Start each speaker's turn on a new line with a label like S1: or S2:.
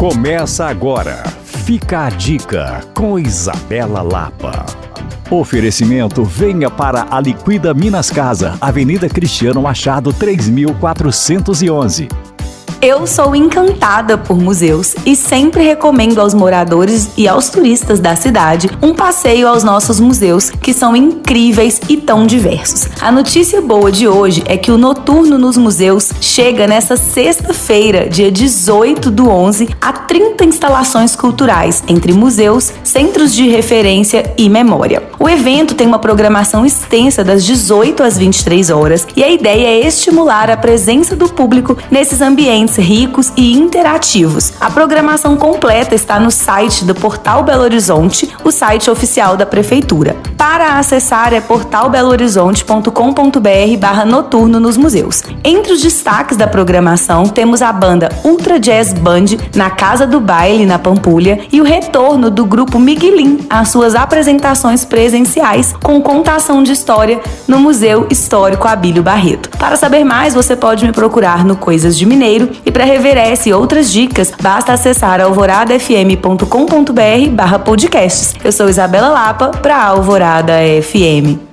S1: Começa agora. Fica a dica com Isabela Lapa. Oferecimento venha para a Liquida Minas Casa, Avenida Cristiano Machado 3411.
S2: Eu sou encantada por museus e sempre recomendo aos moradores e aos turistas da cidade um passeio aos nossos museus, que são incríveis e tão diversos. A notícia boa de hoje é que o Noturno nos Museus chega nesta sexta-feira, dia 18 do 11, a 30 instalações culturais, entre museus, centros de referência e memória. O evento tem uma programação extensa das 18 às 23 horas e a ideia é estimular a presença do público nesses ambientes ricos e interativos. A programação completa está no site do Portal Belo Horizonte, o site oficial da Prefeitura. Para acessar é portalbelohorizonte.com.br barra noturno nos museus. Entre os destaques da programação temos a banda Ultra Jazz Band na Casa do Baile, na Pampulha, e o retorno do grupo Miguelim às suas apresentações presenciais com contação de história no Museu Histórico Abílio Barreto. Para saber mais, você pode me procurar no Coisas de Mineiro e para rever essa e outras dicas, basta acessar alvoradafm.com.br barra podcasts. Eu sou Isabela Lapa para Alvorada FM.